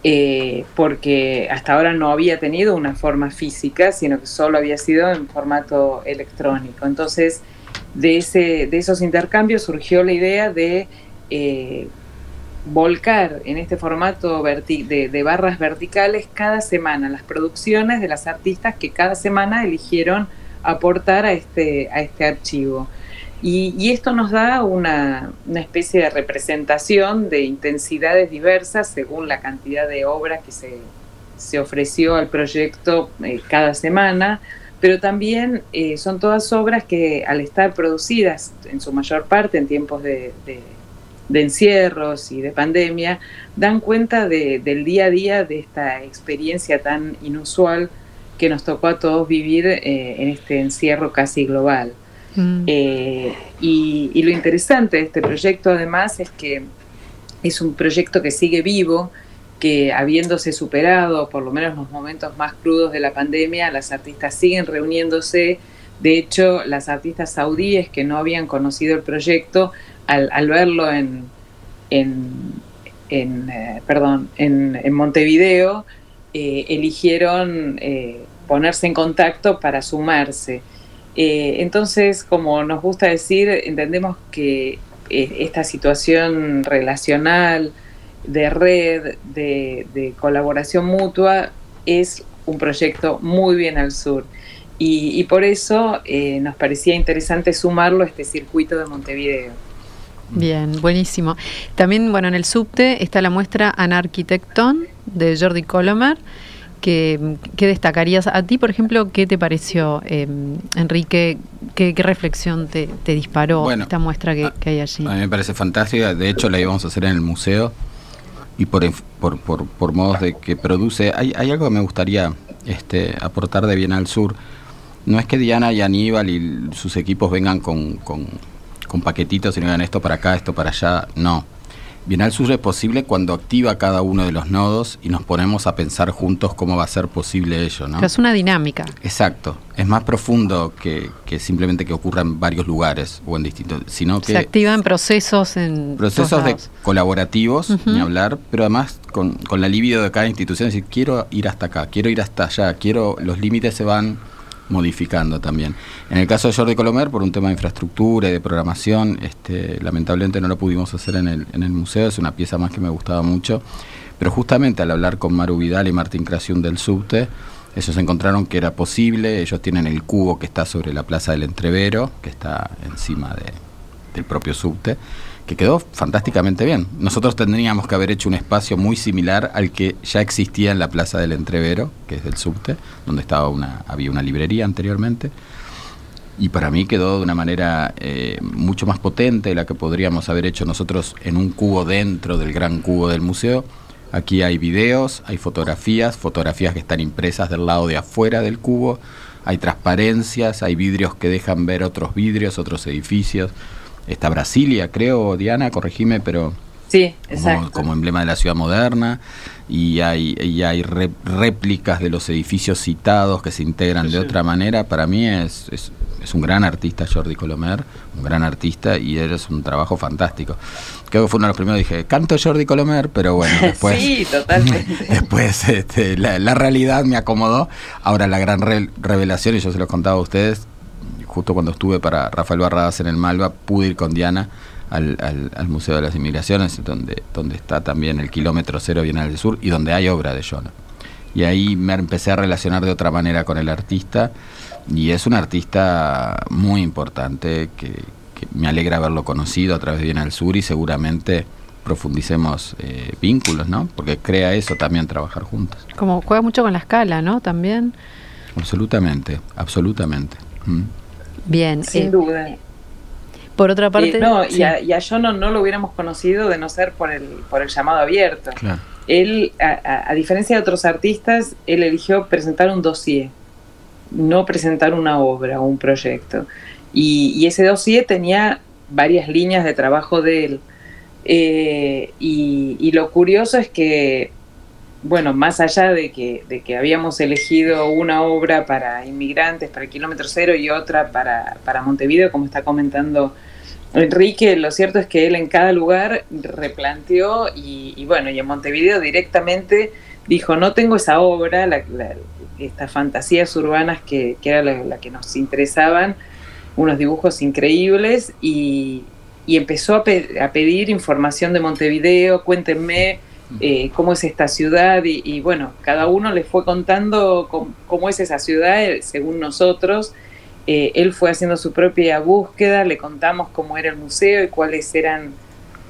eh, porque hasta ahora no había tenido una forma física, sino que solo había sido en formato electrónico. Entonces, de, ese, de esos intercambios surgió la idea de eh, volcar en este formato de, de, barras verticales cada semana las producciones de las artistas que cada semana eligieron aportar a este, a este archivo. Y, esto nos da una, especie de representación de intensidades diversas según la cantidad de obras que se, ofreció al proyecto eh, cada semana, pero también eh, son todas obras que al estar producidas en su mayor parte en tiempos de, encierros y de pandemia, dan cuenta del día a día de esta experiencia tan inusual que nos tocó a todos vivir eh, en este encierro casi global. Mm. Eh, y, lo interesante de este proyecto además es que es un proyecto que sigue vivo, que habiéndose superado por lo menos los momentos más crudos de la pandemia, las artistas siguen reuniéndose. De hecho, las artistas saudíes que no habían conocido el proyecto, al, verlo en, en, eh, perdón, en, Montevideo, eh, eligieron ponerse en contacto para sumarse. Eh, entonces, como nos gusta decir, entendemos que eh, esta situación relacional, de red, de, colaboración mutua, es un proyecto muy bien al sur. Y, por eso eh, nos parecía interesante sumarlo a este circuito de Montevideo. Bien, buenísimo. También, bueno, en el subte está la muestra Anarquitecton de Jordi Colomer que, destacarías. A ti, por ejemplo, ¿qué te pareció, em, Enrique? ¿Qué, reflexión te, disparó esta muestra que, hay allí? A mí me parece fantástica. De hecho, la íbamos a hacer en el museo y por, por, por, modos de que produce. Hay, hay algo que me gustaría este, aportar de Bien al Sur. No es que Diana y Aníbal y sus equipos vengan con, con, con paquetitos y digan esto para acá, esto para allá. No Bienal Sur es posible cuando activa cada uno de los nodos y nos ponemos a pensar juntos cómo va a ser posible ello, ¿no? es una dinámica. Exacto. Es más profundo que, simplemente que ocurra en varios lugares o en distintos, sino que... Se activa en procesos en... Procesos de colaborativos, ni hablar, pero además con, con la libido de cada institución, es decir, quiero ir hasta acá, quiero ir hasta allá, quiero... Los límites se van modificando también. En el caso de Jordi Colomer, por un tema de infraestructura y de programación, este, lamentablemente no lo pudimos hacer en el, en el museo, es una pieza más que me gustaba mucho, pero justamente al hablar con Maru Vidal y Martín Creación del Subte, ellos encontraron que era posible, ellos tienen el cubo que está sobre la Plaza del Entrevero, que está encima de, del propio subte, que quedó fantásticamente bien. Nosotros tendríamos que haber hecho un espacio muy similar al que ya existía en la Plaza del Entrevero, que es del subte, donde estaba una, había una librería anteriormente. Y para mí quedó de una manera eh, mucho más potente la que podríamos haber hecho nosotros en un cubo dentro del gran cubo del museo. Aquí hay videos, hay fotografías, fotografías que están impresas del lado de afuera del cubo, hay transparencias, hay vidrios que dejan ver otros vidrios, otros edificios está Brasilia, creo, Diana, corregime, pero sí, como, emblema de la ciudad moderna, y hay, y hay réplicas de los edificios citados que se integran de otra manera. Para mí es, es, un gran artista Jordi Colomer, un gran artista, y es un trabajo fantástico. Creo que fue uno de los primeros, dije, canto Jordi Colomer, pero bueno, después, sí, totalmente. después este, la, realidad me acomodó. Ahora la gran revelación, y yo se lo contaba a ustedes, justo cuando estuve para Rafael Barradas en el Malva, pude ir con Diana al, al, Museo de las Inmigraciones, donde, donde está también el kilómetro cero Bienal del Sur y donde hay obra de Jonah. Y ahí me empecé a relacionar de otra manera con el artista y es un artista muy importante que, me alegra haberlo conocido a través de Bienal Sur y seguramente profundicemos eh, vínculos, ¿no? Porque crea eso también trabajar juntos. Como juega mucho con la escala, ¿no? También. Absolutamente, absolutamente. Mm. Bien. Sin eh, duda. Por otra parte. no, y, a, yo no, no, lo hubiéramos conocido de no ser por el, por el llamado abierto. Él, a, diferencia de otros artistas, él eligió presentar un dossier, no presentar una obra o un proyecto. Y, ese dossier tenía varias líneas de trabajo de él. Eh, y, lo curioso es que bueno, más allá de que, de que habíamos elegido una obra para inmigrantes, para kilómetro cero y otra para, para Montevideo, como está comentando Enrique, lo cierto es que él en cada lugar replanteó y, bueno, y en Montevideo directamente dijo, no tengo esa obra, estas fantasías urbanas que, que era la, que nos interesaban, unos dibujos increíbles y, empezó a, a pedir información de Montevideo, cuéntenme eh, cómo es esta ciudad y, bueno, cada uno les fue contando cómo, es esa ciudad eh, según nosotros. eh, él fue haciendo su propia búsqueda, le contamos cómo era el museo y cuáles eran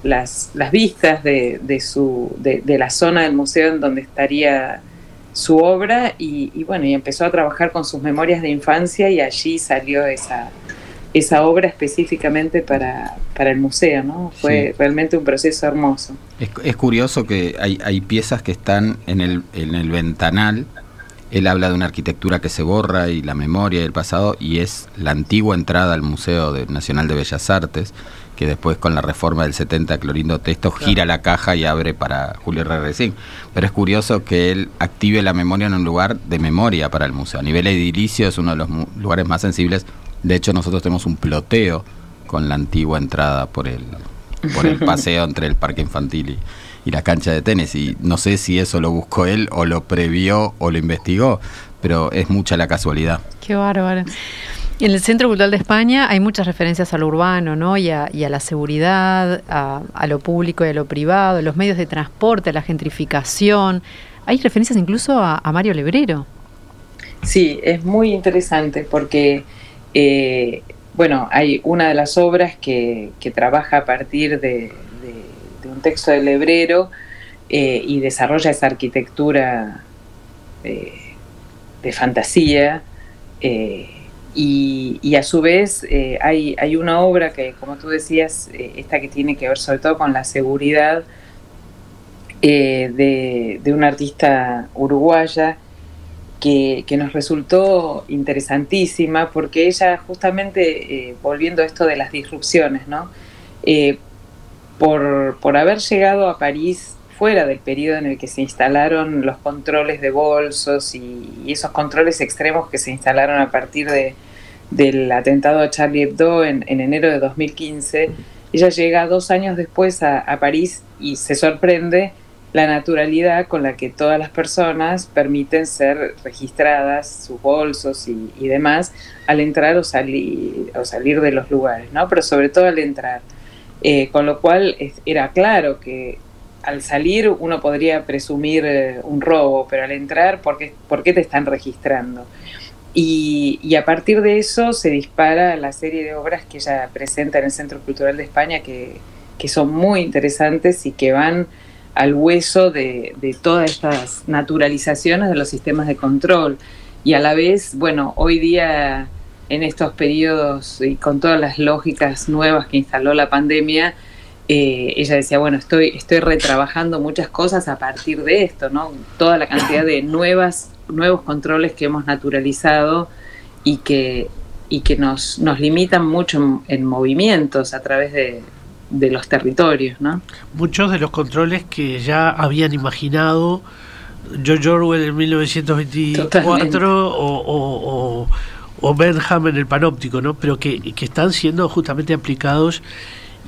las, las vistas de, de su, de, la zona del museo en donde estaría su obra y, y, bueno, y empezó a trabajar con sus memorias de infancia y allí salió esa, esa obra específicamente para, para el museo, ¿no? Fue sí. realmente un proceso hermoso. Es, es curioso que hay, hay, piezas que están en el, en el ventanal. Él habla de una arquitectura que se borra y la memoria del pasado y es la antigua entrada al Museo Nacional de Bellas Artes, que después con la reforma del 70 Clorindo Testo claro. gira la caja y abre para Julio Regresín. Pero es curioso que él active la memoria en un lugar de memoria para el museo. A nivel edilicio es uno de los lugares más sensibles de hecho, nosotros tenemos un ploteo con la antigua entrada por el, por el paseo entre el parque infantil y, y, la cancha de tenis. Y no sé si eso lo buscó él o lo previó o lo investigó, pero es mucha la casualidad. Qué bárbaro. En el Centro Cultural de España hay muchas referencias a lo urbano, ¿no? Y a, y a la seguridad, a, a, lo público y a lo privado, los medios de transporte, a la gentrificación. Hay referencias incluso a, a Mario Lebrero. Sí, es muy interesante porque eh, bueno, hay una de las obras que, trabaja a partir de, un texto del hebrero eh, y desarrolla esa arquitectura eh, de fantasía. Y, a su vez hay, hay, una obra que, como tú decías, esta que tiene que ver sobre todo con la seguridad de, de una artista uruguaya que, que, nos resultó interesantísima porque ella justamente, eh, volviendo a esto de las disrupciones, ¿no? Eh, por, por, haber llegado a París fuera del periodo en el que se instalaron los controles de bolsos y, y esos controles extremos que se instalaron a partir de, del atentado a Charlie Hebdo en, en, enero de 2015, ella llega dos años después a, a París y se sorprende la naturalidad con la que todas las personas permiten ser registradas, sus bolsos y, demás, al entrar o salir, o salir de los lugares, ¿no? Pero sobre todo al entrar. Eh, con lo cual era claro que al salir uno podría presumir eh, un robo, pero al entrar, ¿por qué, ¿por qué te están registrando? Y, y, a partir de eso se dispara la serie de obras que ella presenta en el Centro Cultural de España que, que son muy interesantes y que van al hueso de, todas estas naturalizaciones de los sistemas de control. Y a la vez, bueno, hoy día en estos periodos y con todas las lógicas nuevas que instaló la pandemia, eh, ella decía, bueno, estoy, estoy retrabajando muchas cosas a partir de esto, ¿no? Toda la cantidad de nuevas, nuevos controles que hemos naturalizado y que, y que nos, nos limitan mucho en movimientos a través de, de los territorios. ¿no? Muchos de los controles que ya habían imaginado George Orwell en 1924 o, o, o, o, Benham en el panóptico, ¿no? pero que, que están siendo justamente aplicados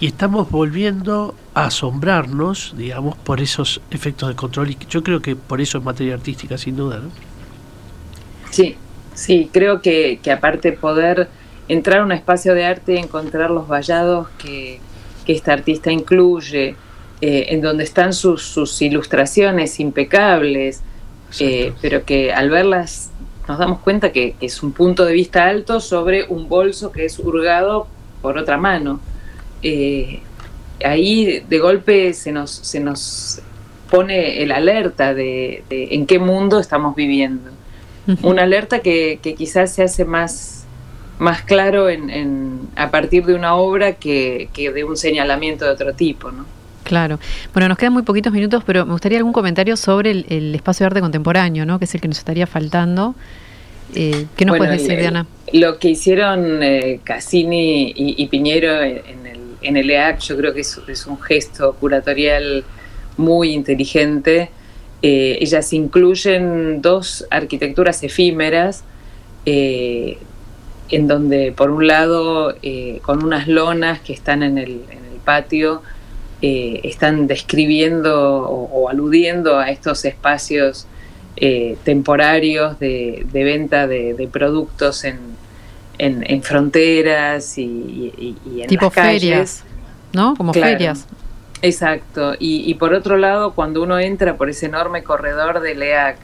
y estamos volviendo a asombrarnos, digamos, por esos efectos de control y yo creo que por eso es materia artística, sin duda. ¿no? Sí, sí, creo que, que aparte poder entrar a un espacio de arte y encontrar los vallados que, que esta artista incluye, eh, en donde están sus, sus ilustraciones impecables, eh, pero que al verlas nos damos cuenta que, que, es un punto de vista alto sobre un bolso que es hurgado por otra mano. Eh, ahí de golpe se nos, se nos pone el alerta de, de en qué mundo estamos viviendo. Uh -huh. Una alerta que, que quizás se hace más más claro en, en, a partir de una obra que, que, de un señalamiento de otro tipo, ¿no? Claro. Bueno, nos quedan muy poquitos minutos, pero me gustaría algún comentario sobre el, el espacio de arte contemporáneo, ¿no? Que es el que nos estaría faltando. Eh, ¿Qué nos bueno, puedes decir, el, Diana? Lo que hicieron eh, Cassini y, y, Piñero en el, en el EAC, yo creo que es, es un gesto curatorial muy inteligente. Eh, ellas incluyen dos arquitecturas efímeras eh, en donde por un lado eh, con unas lonas que están en el, en el patio eh, están describiendo o, o, aludiendo a estos espacios eh, temporarios de, de venta de, de, productos en, en, en fronteras y, y, y, en tipo las calles. ferias, ¿no? Como claro. ferias. Exacto. Y, y, por otro lado, cuando uno entra por ese enorme corredor de LEAC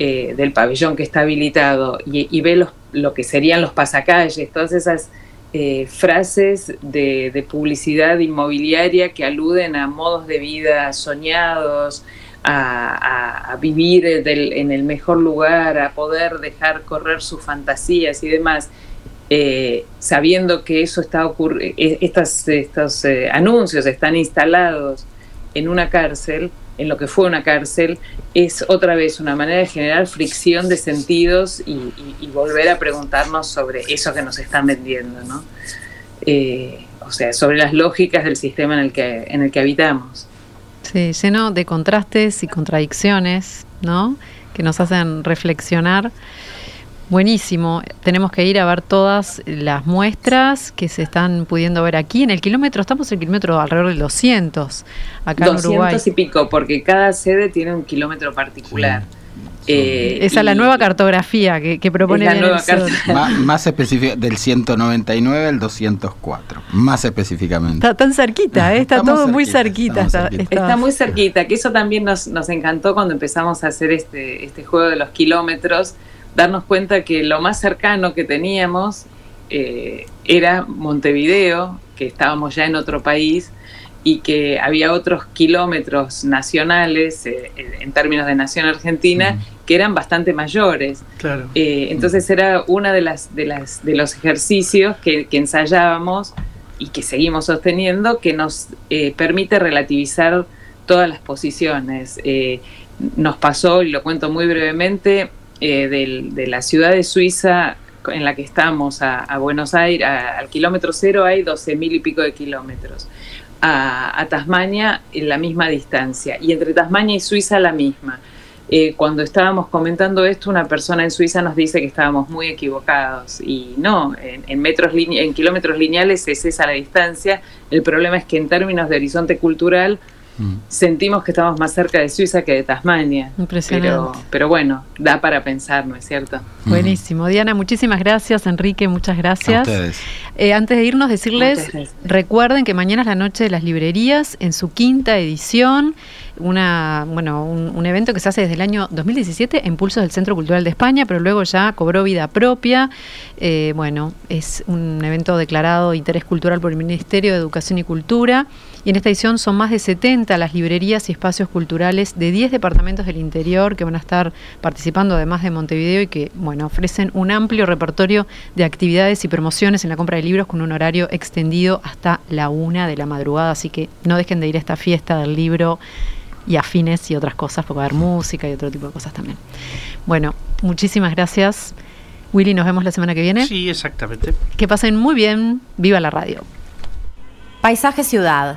eh, del pabellón que está habilitado y, ve lo que serían los pasacalles, todas esas eh, frases de, publicidad inmobiliaria que aluden a modos de vida soñados, a, vivir en el mejor lugar, a poder dejar correr sus fantasías y demás. Eh, sabiendo que eso está ocurriendo, estos, estos anuncios están instalados en una cárcel, en lo que fue una cárcel, es otra vez una manera de generar fricción de sentidos y, volver a preguntarnos sobre eso que nos están vendiendo, ¿no? Eh, o sea, sobre las lógicas del sistema en el que, en el que habitamos. Sí, lleno de contrastes y contradicciones, ¿no? Que nos hacen reflexionar Buenísimo. Tenemos que ir a ver todas las muestras que se están pudiendo ver aquí. En el kilómetro, estamos en el kilómetro alrededor de 200, acá 200 en Uruguay. y pico, porque cada sede tiene un kilómetro particular. Eh, Esa es la nueva cartografía que, propone la nueva más, específica, del 199 al 204, más específicamente. Está tan cerquita, ¿eh? está todo muy cerquita. Está, muy cerquita, que eso también nos, nos encantó cuando empezamos a hacer este, este juego de los kilómetros darnos cuenta que lo más cercano que teníamos eh, era Montevideo, que estábamos ya en otro país y que había otros kilómetros nacionales eh, en términos de nación argentina que eran bastante mayores. Claro. Eh, entonces era uno de las de las de los ejercicios que, ensayábamos y que seguimos sosteniendo que nos permite relativizar todas las posiciones. nos pasó, y lo cuento muy brevemente, eh, de la ciudad de Suiza en la que estamos a, Buenos Aires, al kilómetro cero hay 12 mil y pico de kilómetros. A, Tasmania en la misma distancia y entre Tasmania y Suiza la misma. Eh, cuando estábamos comentando esto, una persona en Suiza nos dice que estábamos muy equivocados y no, en, metros en kilómetros lineales es esa la distancia. El problema es que en términos de horizonte cultural sentimos que estamos más cerca de Suiza que de Tasmania. Impresionante. Pero, bueno, da para pensar, ¿no es cierto? Buenísimo. Diana, muchísimas gracias. Enrique, muchas gracias. Eh, antes de irnos, decirles, recuerden que mañana es la noche de las librerías en su quinta edición una, bueno, un, evento que se hace desde el año 2017 en Pulsos del Centro Cultural de España, pero luego ya cobró vida propia. Eh, bueno, es un evento declarado de interés cultural por el Ministerio de Educación y Cultura. Y en esta edición son más de 70 las librerías y espacios culturales de 10 departamentos del interior que van a estar participando, además de Montevideo, y que bueno, ofrecen un amplio repertorio de actividades y promociones en la compra de libros con un horario extendido hasta la una de la madrugada. Así que no dejen de ir a esta fiesta del libro y afines y otras cosas, porque va a haber música y otro tipo de cosas también. Bueno, muchísimas gracias. Willy, nos vemos la semana que viene. Sí, exactamente. Que pasen muy bien. Viva la radio. Paisaje Ciudad.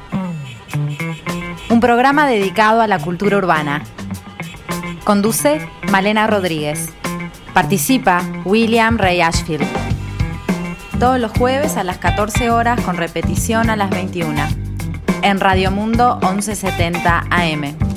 Un programa dedicado a la cultura urbana. Conduce Malena Rodríguez. Participa William Ray Ashfield. Todos los jueves a las 14 horas con repetición a las 21 en Radio Mundo 1170 AM.